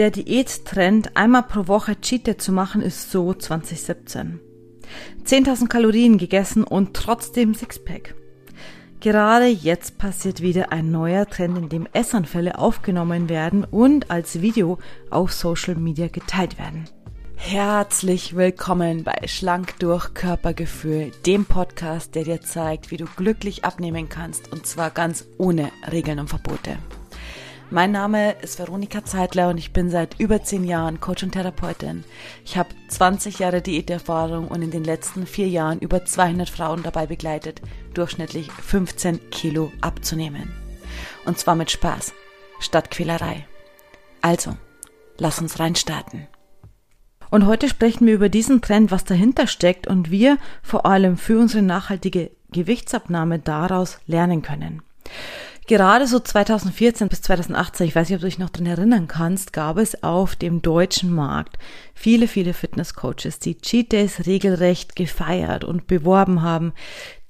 der Diättrend, einmal pro Woche Cheat Day zu machen, ist so 2017. 10.000 Kalorien gegessen und trotzdem Sixpack. Gerade jetzt passiert wieder ein neuer Trend, in dem Essanfälle aufgenommen werden und als Video auf Social Media geteilt werden. Herzlich willkommen bei Schlank durch Körpergefühl, dem Podcast, der dir zeigt, wie du glücklich abnehmen kannst und zwar ganz ohne Regeln und Verbote. Mein Name ist Veronika Zeitler und ich bin seit über zehn Jahren Coach und Therapeutin. Ich habe 20 Jahre Diäterfahrung und in den letzten vier Jahren über 200 Frauen dabei begleitet, durchschnittlich 15 Kilo abzunehmen. Und zwar mit Spaß, statt Quälerei. Also, lass uns reinstarten. Und heute sprechen wir über diesen Trend, was dahinter steckt und wir vor allem für unsere nachhaltige Gewichtsabnahme daraus lernen können. Gerade so 2014 bis 2018, ich weiß nicht, ob du dich noch dran erinnern kannst, gab es auf dem deutschen Markt viele, viele Fitnesscoaches, die Cheat Days regelrecht gefeiert und beworben haben,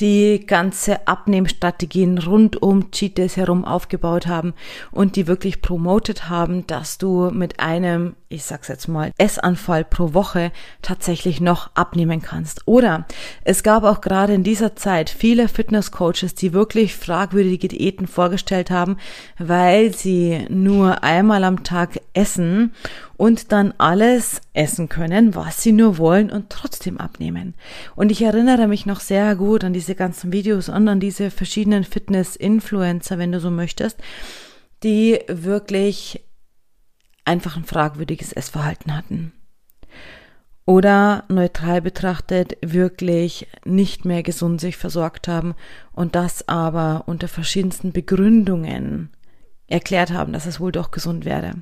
die ganze Abnehmstrategien rund um Cheat herum aufgebaut haben und die wirklich promotet haben, dass du mit einem, ich sag's jetzt mal, Essanfall pro Woche tatsächlich noch abnehmen kannst. Oder es gab auch gerade in dieser Zeit viele Fitnesscoaches, die wirklich fragwürdige Diäten vorgestellt haben, weil sie nur einmal am Tag essen und dann alles essen können, was sie nur wollen und trotzdem abnehmen. Und ich erinnere mich noch sehr gut an diese ganzen Videos und an diese verschiedenen Fitness-Influencer, wenn du so möchtest, die wirklich einfach ein fragwürdiges Essverhalten hatten. Oder neutral betrachtet wirklich nicht mehr gesund sich versorgt haben und das aber unter verschiedensten Begründungen erklärt haben, dass es wohl doch gesund wäre.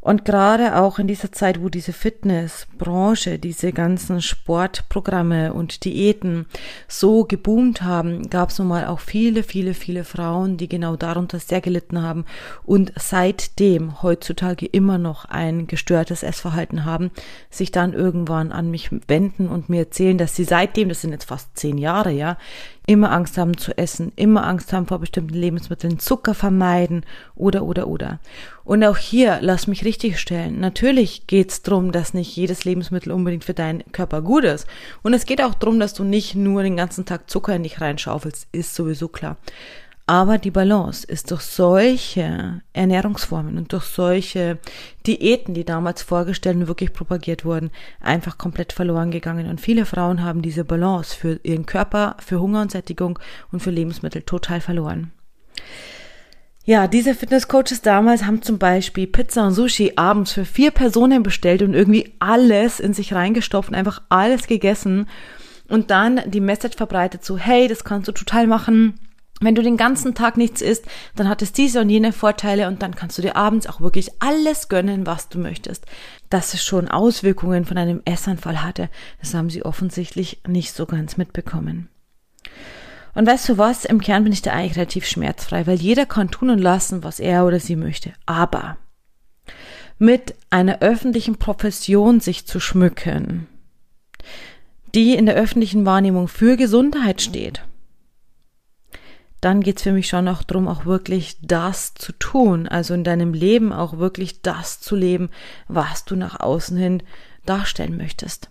Und gerade auch in dieser Zeit, wo diese Fitnessbranche, diese ganzen Sportprogramme und Diäten so geboomt haben, gab es nun mal auch viele, viele, viele Frauen, die genau darunter sehr gelitten haben und seitdem heutzutage immer noch ein gestörtes Essverhalten haben, sich dann irgendwann an mich wenden und mir erzählen, dass sie seitdem, das sind jetzt fast zehn Jahre, ja, immer Angst haben zu essen, immer Angst haben vor bestimmten Lebensmitteln, Zucker vermeiden oder oder oder. Und auch hier, lass mich richtig stellen, natürlich geht's drum, dass nicht jedes Lebensmittel unbedingt für deinen Körper gut ist. Und es geht auch drum, dass du nicht nur den ganzen Tag Zucker in dich reinschaufelst, ist sowieso klar. Aber die Balance ist durch solche Ernährungsformen und durch solche Diäten, die damals vorgestellt und wirklich propagiert wurden, einfach komplett verloren gegangen. Und viele Frauen haben diese Balance für ihren Körper, für Hunger und Sättigung und für Lebensmittel total verloren. Ja, diese Fitnesscoaches damals haben zum Beispiel Pizza und Sushi abends für vier Personen bestellt und irgendwie alles in sich reingestopft, einfach alles gegessen und dann die Message verbreitet so, hey, das kannst du total machen wenn du den ganzen Tag nichts isst, dann hat es diese und jene Vorteile und dann kannst du dir abends auch wirklich alles gönnen, was du möchtest. Dass es schon Auswirkungen von einem Essanfall hatte, das haben sie offensichtlich nicht so ganz mitbekommen. Und weißt du was? Im Kern bin ich da eigentlich relativ schmerzfrei, weil jeder kann tun und lassen, was er oder sie möchte. Aber mit einer öffentlichen Profession sich zu schmücken, die in der öffentlichen Wahrnehmung für Gesundheit steht, dann geht's für mich schon auch drum, auch wirklich das zu tun, also in deinem Leben auch wirklich das zu leben, was du nach außen hin darstellen möchtest.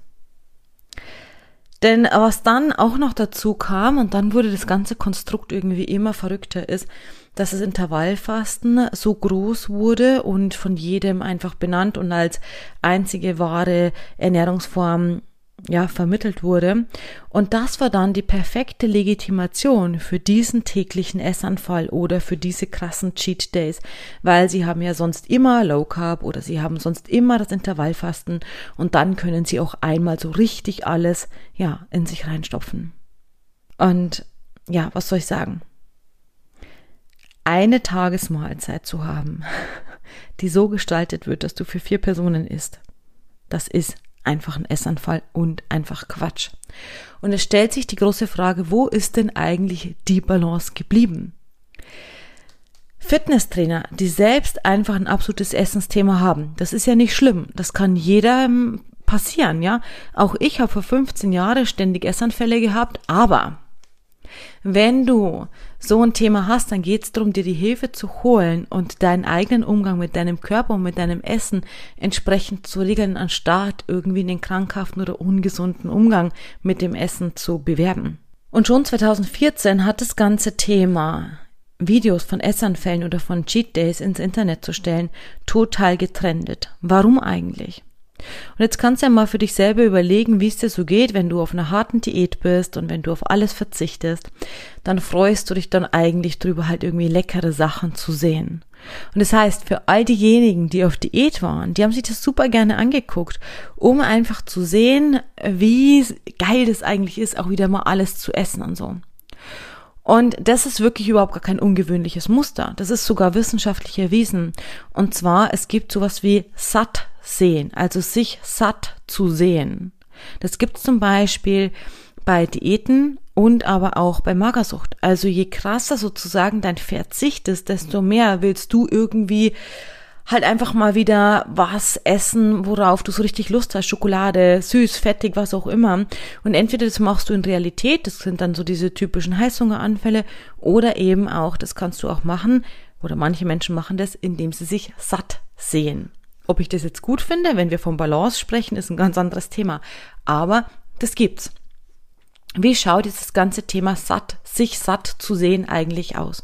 Denn was dann auch noch dazu kam, und dann wurde das ganze Konstrukt irgendwie immer verrückter, ist, dass das Intervallfasten so groß wurde und von jedem einfach benannt und als einzige wahre Ernährungsform ja, vermittelt wurde. Und das war dann die perfekte Legitimation für diesen täglichen Essanfall oder für diese krassen Cheat Days, weil sie haben ja sonst immer Low Carb oder sie haben sonst immer das Intervallfasten und dann können sie auch einmal so richtig alles, ja, in sich reinstopfen. Und ja, was soll ich sagen? Eine Tagesmahlzeit zu haben, die so gestaltet wird, dass du für vier Personen isst, das ist einfach ein Essanfall und einfach Quatsch. Und es stellt sich die große Frage, wo ist denn eigentlich die Balance geblieben? Fitnesstrainer, die selbst einfach ein absolutes Essensthema haben, das ist ja nicht schlimm. Das kann jedem passieren, ja. Auch ich habe vor 15 Jahren ständig Essanfälle gehabt, aber Wenn du so ein Thema hast, dann geht es darum, dir die Hilfe zu holen und deinen eigenen Umgang mit deinem Körper und mit deinem Essen entsprechend zu regeln, anstatt irgendwie einen krankhaften oder ungesunden Umgang mit dem Essen zu bewerben. Und schon 2014 hat das ganze Thema Videos von Essanfällen oder von Cheat Days ins Internet zu stellen, total getrendet. Warum eigentlich? Und jetzt kannst du ja mal für dich selber überlegen, wie es dir so geht, wenn du auf einer harten Diät bist und wenn du auf alles verzichtest, dann freust du dich dann eigentlich drüber, halt irgendwie leckere Sachen zu sehen. Und das heißt, für all diejenigen, die auf Diät waren, die haben sich das super gerne angeguckt, um einfach zu sehen, wie geil das eigentlich ist, auch wieder mal alles zu essen und so. Und das ist wirklich überhaupt gar kein ungewöhnliches Muster. Das ist sogar wissenschaftlich erwiesen. Und zwar, es gibt sowas wie satt sehen, also sich satt zu sehen. Das gibt es zum Beispiel bei Diäten und aber auch bei Magersucht. Also je krasser sozusagen dein Verzicht ist, desto mehr willst du irgendwie halt einfach mal wieder was essen, worauf du so richtig Lust hast, Schokolade, süß, fettig, was auch immer. Und entweder das machst du in Realität, das sind dann so diese typischen Heißhungeranfälle, oder eben auch, das kannst du auch machen, oder manche Menschen machen das, indem sie sich satt sehen. Ob ich das jetzt gut finde, wenn wir von Balance sprechen, ist ein ganz anderes Thema. Aber das gibt's. Wie schaut dieses ganze Thema satt, sich satt zu sehen eigentlich aus?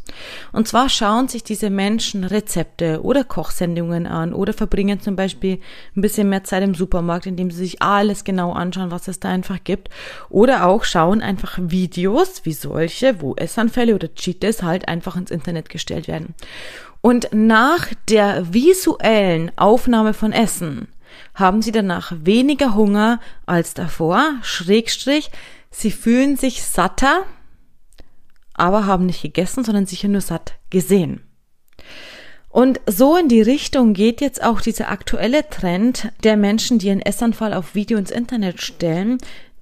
Und zwar schauen sich diese Menschen Rezepte oder Kochsendungen an oder verbringen zum Beispiel ein bisschen mehr Zeit im Supermarkt, indem sie sich alles genau anschauen, was es da einfach gibt. Oder auch schauen einfach Videos wie solche, wo Essanfälle oder Cheat halt einfach ins Internet gestellt werden. Und nach der visuellen Aufnahme von Essen haben sie danach weniger Hunger als davor, Schrägstrich, Sie fühlen sich satter, aber haben nicht gegessen, sondern sicher nur satt gesehen. Und so in die Richtung geht jetzt auch dieser aktuelle Trend der Menschen, die einen Essanfall auf Video ins Internet stellen.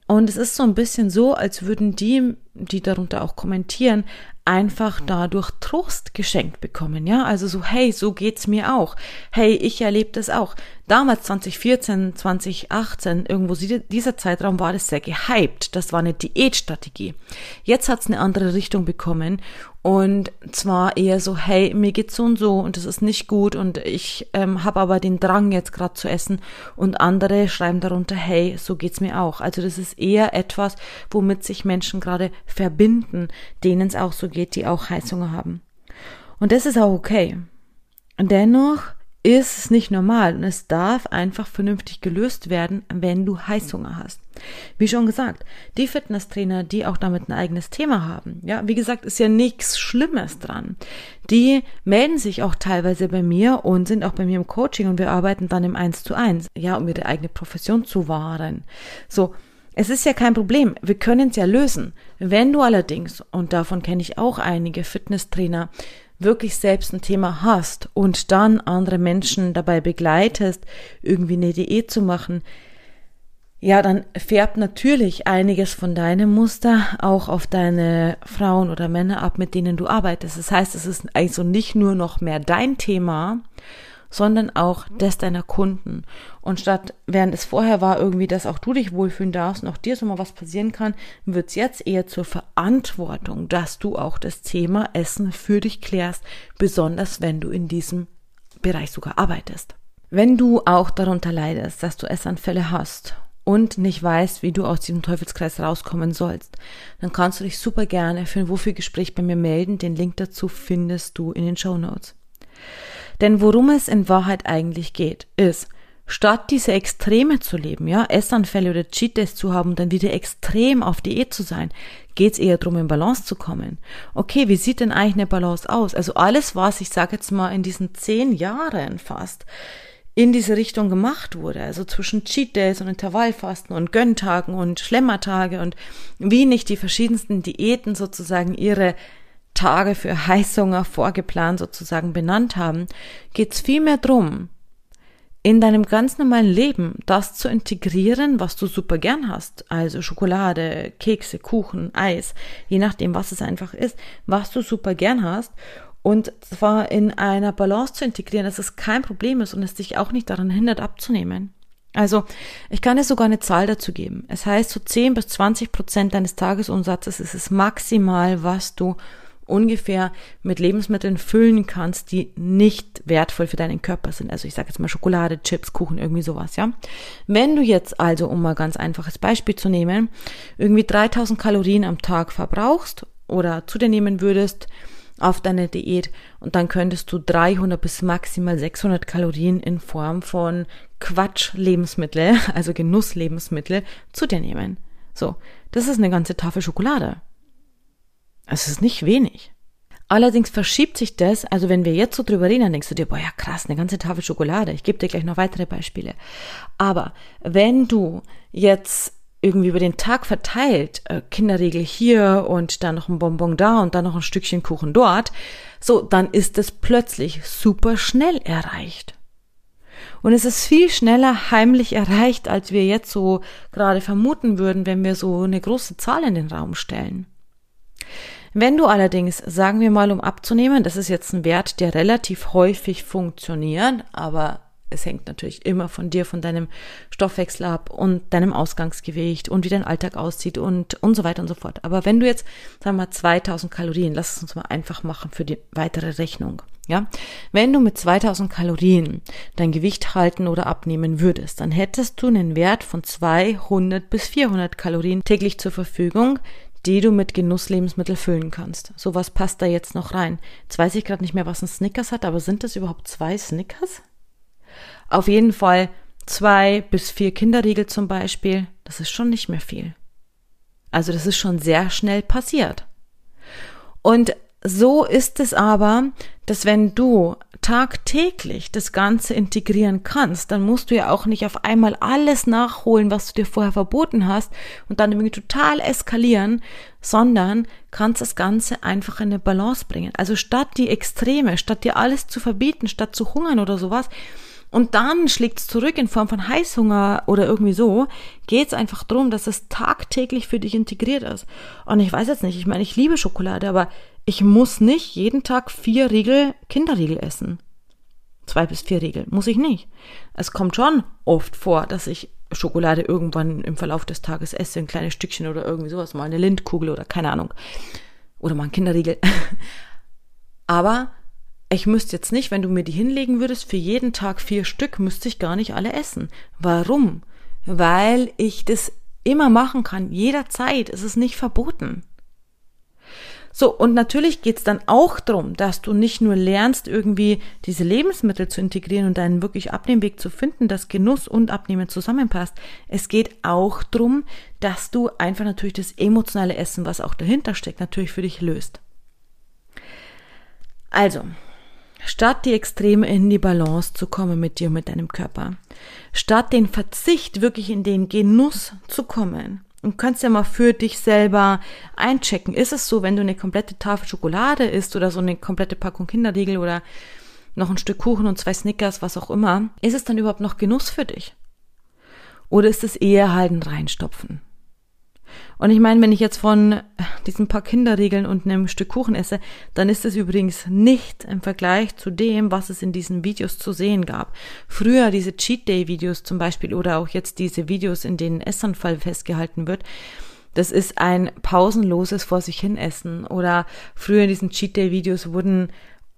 Und es ist so ein bisschen so, als würden die, die darunter auch kommentieren, einfach dadurch Trost geschenkt bekommen, ja? Also so, hey, so geht's mir auch. Hey, ich erlebe das auch. Damals 2014, 2018, irgendwo dieser Zeitraum war das sehr gehypt. Das war eine Diätstrategie. Jetzt hat's eine andere Richtung bekommen und zwar eher so, hey, mir geht's so und so und das ist nicht gut und ich ähm, habe aber den Drang jetzt gerade zu essen und andere schreiben darunter, hey, so geht's mir auch. Also das ist eher etwas, womit sich Menschen gerade verbinden, denen es auch so geht, die auch Heißhunger haben. Und das ist auch okay. Dennoch ist es nicht normal und es darf einfach vernünftig gelöst werden, wenn du Heißhunger hast. Wie schon gesagt, die Fitnesstrainer, die auch damit ein eigenes Thema haben, ja, wie gesagt, ist ja nichts Schlimmes dran. Die melden sich auch teilweise bei mir und sind auch bei mir im Coaching und wir arbeiten dann im Eins zu eins, ja, um ihre eigene Profession zu wahren. So. Es ist ja kein Problem. Wir können es ja lösen. Wenn du allerdings, und davon kenne ich auch einige Fitnesstrainer, wirklich selbst ein Thema hast und dann andere Menschen dabei begleitest, irgendwie eine Diät zu machen, ja, dann färbt natürlich einiges von deinem Muster auch auf deine Frauen oder Männer ab, mit denen du arbeitest. Das heißt, es ist also nicht nur noch mehr dein Thema, sondern auch das deiner Kunden. Und statt, während es vorher war, irgendwie, dass auch du dich wohlfühlen darfst und auch dir so mal was passieren kann, wird es jetzt eher zur Verantwortung, dass du auch das Thema Essen für dich klärst, besonders wenn du in diesem Bereich sogar arbeitest. Wenn du auch darunter leidest, dass du Essanfälle hast und nicht weißt, wie du aus diesem Teufelskreis rauskommen sollst, dann kannst du dich super gerne für ein Wofür-Gespräch bei mir melden. Den Link dazu findest du in den Show Notes. Denn worum es in Wahrheit eigentlich geht, ist, statt diese Extreme zu leben, ja, Essanfälle oder Cheat Days zu haben dann wieder extrem auf Diät zu sein, geht es eher darum, in Balance zu kommen. Okay, wie sieht denn eigentlich eine Balance aus? Also alles, was ich sage jetzt mal in diesen zehn Jahren fast in diese Richtung gemacht wurde, also zwischen Cheat Days und Intervallfasten und Gönntagen und Schlemmertage und wie nicht die verschiedensten Diäten sozusagen ihre Tage für Heißhunger vorgeplant sozusagen benannt haben, geht es vielmehr drum, in deinem ganz normalen Leben das zu integrieren, was du super gern hast, also Schokolade, Kekse, Kuchen, Eis, je nachdem, was es einfach ist, was du super gern hast und zwar in einer Balance zu integrieren, dass es kein Problem ist und es dich auch nicht daran hindert abzunehmen. Also, ich kann dir sogar eine Zahl dazu geben. Es heißt, so 10 bis 20 Prozent deines Tagesumsatzes ist es maximal, was du ungefähr mit Lebensmitteln füllen kannst, die nicht wertvoll für deinen Körper sind. Also ich sage jetzt mal Schokolade, Chips, Kuchen, irgendwie sowas, ja. Wenn du jetzt also, um mal ganz einfaches Beispiel zu nehmen, irgendwie 3000 Kalorien am Tag verbrauchst oder zu dir nehmen würdest auf deine Diät und dann könntest du 300 bis maximal 600 Kalorien in Form von Quatsch-Lebensmittel, also Genusslebensmittel zu dir nehmen. So, das ist eine ganze Tafel Schokolade. Es ist nicht wenig. Allerdings verschiebt sich das, also wenn wir jetzt so drüber reden, dann denkst du dir, boah, ja krass, eine ganze Tafel Schokolade. Ich gebe dir gleich noch weitere Beispiele. Aber wenn du jetzt irgendwie über den Tag verteilt, äh, Kinderregel hier und dann noch ein Bonbon da und dann noch ein Stückchen Kuchen dort, so, dann ist es plötzlich super schnell erreicht. Und es ist viel schneller heimlich erreicht, als wir jetzt so gerade vermuten würden, wenn wir so eine große Zahl in den Raum stellen. Wenn du allerdings, sagen wir mal, um abzunehmen, das ist jetzt ein Wert, der relativ häufig funktioniert, aber es hängt natürlich immer von dir, von deinem Stoffwechsel ab und deinem Ausgangsgewicht und wie dein Alltag aussieht und, und so weiter und so fort. Aber wenn du jetzt, sagen wir mal, 2000 Kalorien, lass es uns mal einfach machen für die weitere Rechnung. Ja, wenn du mit 2000 Kalorien dein Gewicht halten oder abnehmen würdest, dann hättest du einen Wert von 200 bis 400 Kalorien täglich zur Verfügung, die du mit Genusslebensmittel füllen kannst. So was passt da jetzt noch rein. Jetzt weiß ich gerade nicht mehr, was ein Snickers hat, aber sind das überhaupt zwei Snickers? Auf jeden Fall zwei bis vier Kinderriegel zum Beispiel. Das ist schon nicht mehr viel. Also das ist schon sehr schnell passiert. Und so ist es aber, dass wenn du tagtäglich das Ganze integrieren kannst, dann musst du ja auch nicht auf einmal alles nachholen, was du dir vorher verboten hast und dann irgendwie total eskalieren, sondern kannst das Ganze einfach in eine Balance bringen. Also statt die Extreme, statt dir alles zu verbieten, statt zu hungern oder sowas, und dann schlägt es zurück in Form von Heißhunger oder irgendwie so, geht es einfach darum, dass es tagtäglich für dich integriert ist. Und ich weiß jetzt nicht, ich meine, ich liebe Schokolade, aber ich muss nicht jeden Tag vier Riegel Kinderriegel essen. Zwei bis vier Riegel. Muss ich nicht. Es kommt schon oft vor, dass ich Schokolade irgendwann im Verlauf des Tages esse, ein kleines Stückchen oder irgendwie sowas, mal eine Lindkugel oder keine Ahnung. Oder mal ein Kinderriegel. Aber ich müsste jetzt nicht, wenn du mir die hinlegen würdest, für jeden Tag vier Stück, müsste ich gar nicht alle essen. Warum? Weil ich das immer machen kann, jederzeit. Es ist nicht verboten. So, und natürlich geht's dann auch darum, dass du nicht nur lernst, irgendwie diese Lebensmittel zu integrieren und deinen wirklich Abnehmweg zu finden, dass Genuss und Abnehmen zusammenpasst. Es geht auch darum, dass du einfach natürlich das emotionale Essen, was auch dahinter steckt, natürlich für dich löst. Also, statt die Extreme in die Balance zu kommen mit dir und mit deinem Körper, statt den Verzicht wirklich in den Genuss zu kommen, und kannst ja mal für dich selber einchecken. Ist es so, wenn du eine komplette Tafel Schokolade isst oder so eine komplette Packung Kinderriegel oder noch ein Stück Kuchen und zwei Snickers, was auch immer, ist es dann überhaupt noch Genuss für dich? Oder ist es eher halt ein Reinstopfen? Und ich meine, wenn ich jetzt von diesen paar Kinderregeln und einem Stück Kuchen esse, dann ist es übrigens nicht im Vergleich zu dem, was es in diesen Videos zu sehen gab. Früher diese Cheat Day Videos zum Beispiel oder auch jetzt diese Videos, in denen Essanfall festgehalten wird. Das ist ein pausenloses vor sich hin essen. Oder früher in diesen Cheat Day Videos wurden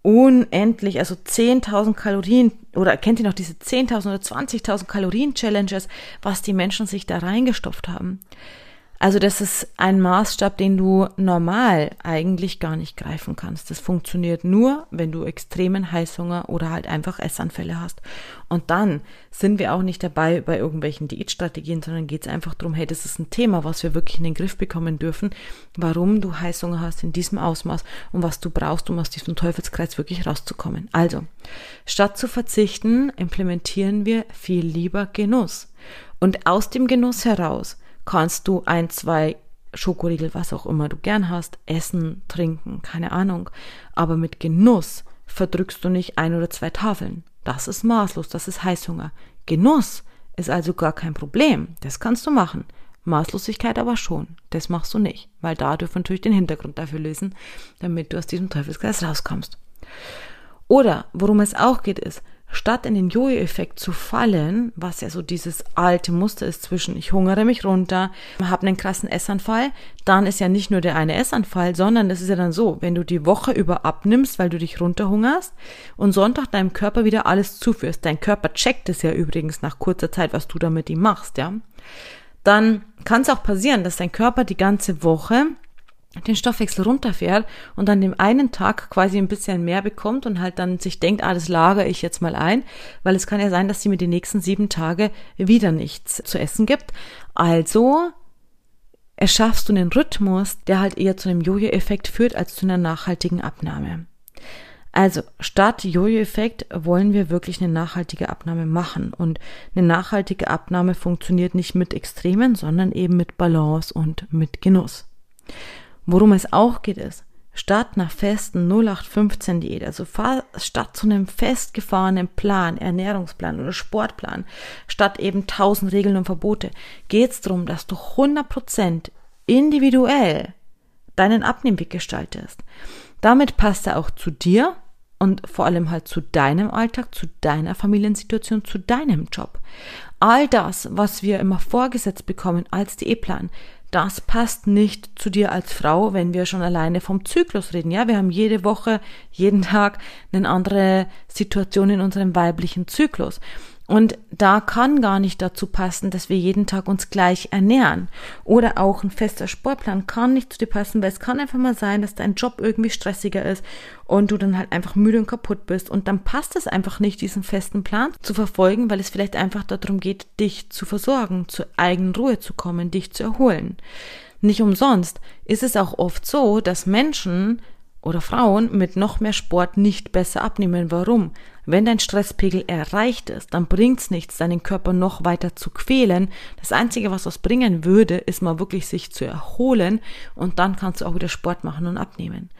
unendlich, also 10.000 Kalorien, oder kennt ihr noch diese 10.000 oder 20.000 Kalorien Challenges, was die Menschen sich da reingestopft haben? Also das ist ein Maßstab, den du normal eigentlich gar nicht greifen kannst. Das funktioniert nur, wenn du extremen Heißhunger oder halt einfach Essanfälle hast. Und dann sind wir auch nicht dabei bei irgendwelchen Diätstrategien, sondern geht es einfach darum, hey, das ist ein Thema, was wir wirklich in den Griff bekommen dürfen, warum du Heißhunger hast in diesem Ausmaß und was du brauchst, um aus diesem Teufelskreis wirklich rauszukommen. Also, statt zu verzichten, implementieren wir viel lieber Genuss. Und aus dem Genuss heraus kannst du ein, zwei Schokoriegel, was auch immer du gern hast, essen, trinken, keine Ahnung. Aber mit Genuss verdrückst du nicht ein oder zwei Tafeln. Das ist maßlos, das ist Heißhunger. Genuss ist also gar kein Problem. Das kannst du machen. Maßlosigkeit aber schon. Das machst du nicht, weil da dürfen natürlich den Hintergrund dafür lösen, damit du aus diesem Teufelskreis rauskommst. Oder worum es auch geht, ist, statt in den Jojo-Effekt zu fallen, was ja so dieses alte Muster ist zwischen ich hungere mich runter, habe einen krassen Essanfall, dann ist ja nicht nur der eine Essanfall, sondern es ist ja dann so, wenn du die Woche über abnimmst, weil du dich runterhungerst und Sonntag deinem Körper wieder alles zuführst, dein Körper checkt es ja übrigens nach kurzer Zeit, was du da mit ihm machst, ja, dann kann es auch passieren, dass dein Körper die ganze Woche den Stoffwechsel runterfährt und an dem einen Tag quasi ein bisschen mehr bekommt und halt dann sich denkt, ah, das lagere ich jetzt mal ein, weil es kann ja sein, dass sie mir die nächsten sieben Tage wieder nichts zu essen gibt. Also erschaffst du einen Rhythmus, der halt eher zu einem Jojo-Effekt führt als zu einer nachhaltigen Abnahme. Also statt Jojo-Effekt wollen wir wirklich eine nachhaltige Abnahme machen. Und eine nachhaltige Abnahme funktioniert nicht mit Extremen, sondern eben mit Balance und mit Genuss. Worum es auch geht ist, statt einer festen 0815 Diät, also statt zu einem festgefahrenen Plan, Ernährungsplan oder Sportplan, statt eben tausend Regeln und Verbote, geht es darum, dass du 100% individuell deinen Abnehmweg gestaltest. Damit passt er auch zu dir und vor allem halt zu deinem Alltag, zu deiner Familiensituation, zu deinem Job. All das, was wir immer vorgesetzt bekommen als Diätplan, das passt nicht zu dir als Frau, wenn wir schon alleine vom Zyklus reden. Ja, wir haben jede Woche, jeden Tag eine andere Situation in unserem weiblichen Zyklus. Und da kann gar nicht dazu passen, dass wir jeden Tag uns gleich ernähren. Oder auch ein fester Sportplan kann nicht zu dir passen, weil es kann einfach mal sein, dass dein Job irgendwie stressiger ist und du dann halt einfach müde und kaputt bist. Und dann passt es einfach nicht, diesen festen Plan zu verfolgen, weil es vielleicht einfach darum geht, dich zu versorgen, zur eigenen Ruhe zu kommen, dich zu erholen. Nicht umsonst ist es auch oft so, dass Menschen oder Frauen mit noch mehr Sport nicht besser abnehmen. Warum? Wenn dein Stresspegel erreicht ist, dann bringt's nichts, deinen Körper noch weiter zu quälen. Das Einzige, was das bringen würde, ist mal wirklich sich zu erholen und dann kannst du auch wieder Sport machen und abnehmen.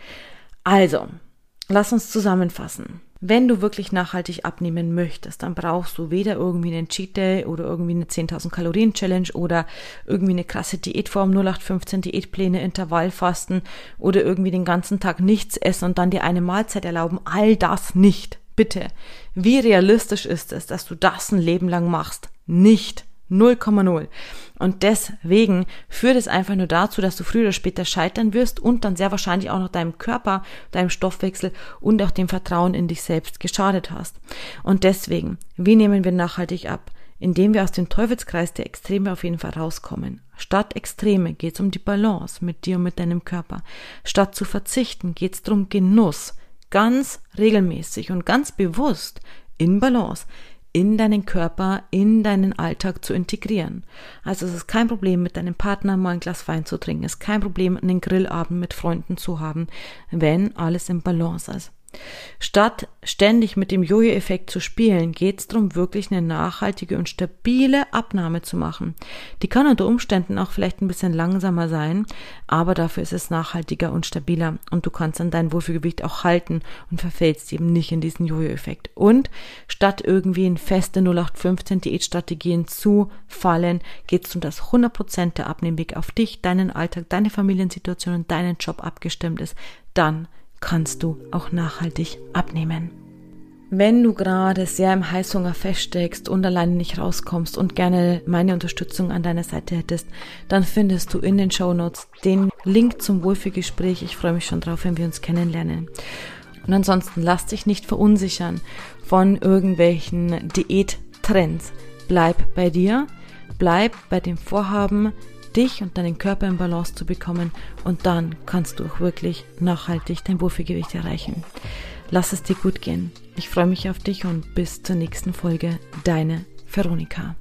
Also, lass uns zusammenfassen. Wenn du wirklich nachhaltig abnehmen möchtest, dann brauchst du weder irgendwie einen Cheat Day oder irgendwie eine 10.000 Kalorien Challenge oder irgendwie eine krasse Diätform, 0815 Diätpläne, Intervallfasten oder irgendwie den ganzen Tag nichts essen und dann dir eine Mahlzeit erlauben. All das nicht. Bitte. Wie realistisch ist es, dass du das ein Leben lang machst? Nicht. 0,0. Und deswegen führt es einfach nur dazu, dass du früher oder später scheitern wirst und dann sehr wahrscheinlich auch noch deinem Körper, deinem Stoffwechsel und auch dem Vertrauen in dich selbst geschadet hast. Und deswegen, wie nehmen wir nachhaltig ab? Indem wir aus dem Teufelskreis der Extreme auf jeden Fall rauskommen. Statt Extreme geht es um die Balance mit dir und mit deinem Körper. Statt zu verzichten geht es darum Genuss. Ganz regelmäßig und ganz bewusst in Balance in deinen Körper, in deinen Alltag zu integrieren. Also es ist kein Problem, mit deinem Partner mal ein Glas Wein zu trinken. Es ist kein Problem, einen Grillabend mit Freunden zu haben, wenn alles im Balance ist. Statt ständig mit dem Jojo-Effekt zu spielen, geht es darum, wirklich eine nachhaltige und stabile Abnahme zu machen. Die kann unter Umständen auch vielleicht ein bisschen langsamer sein, aber dafür ist es nachhaltiger und stabiler und du kannst dann dein Wohlfühlgewicht auch halten und verfällst eben nicht in diesen Jojo-Effekt. Und statt irgendwie in feste 0815 Diätstrategien zu fallen, geht es um das 100% der Abnehmweg auf dich, deinen Alltag, deine Familiensituation und deinen Job abgestimmt ist. Dann kannst du auch nachhaltig abnehmen. Wenn du gerade sehr im Heißhunger feststeckst und alleine nicht rauskommst und gerne meine Unterstützung an deiner Seite hättest, dann findest du in den Show Notes den Link zum Wohlfühlgespräch. Ich freue mich schon drauf, wenn wir uns kennenlernen. Und ansonsten lass dich nicht verunsichern von irgendwelchen Diättrends. Bleib bei dir, bleib bei dem Vorhaben, dich und deinen Körper in Balance zu bekommen und dann kannst du auch wirklich nachhaltig dein Wohlfühlgewicht erreichen. Lass es dir gut gehen. Ich freue mich auf dich und bis zur nächsten Folge. Deine Veronika.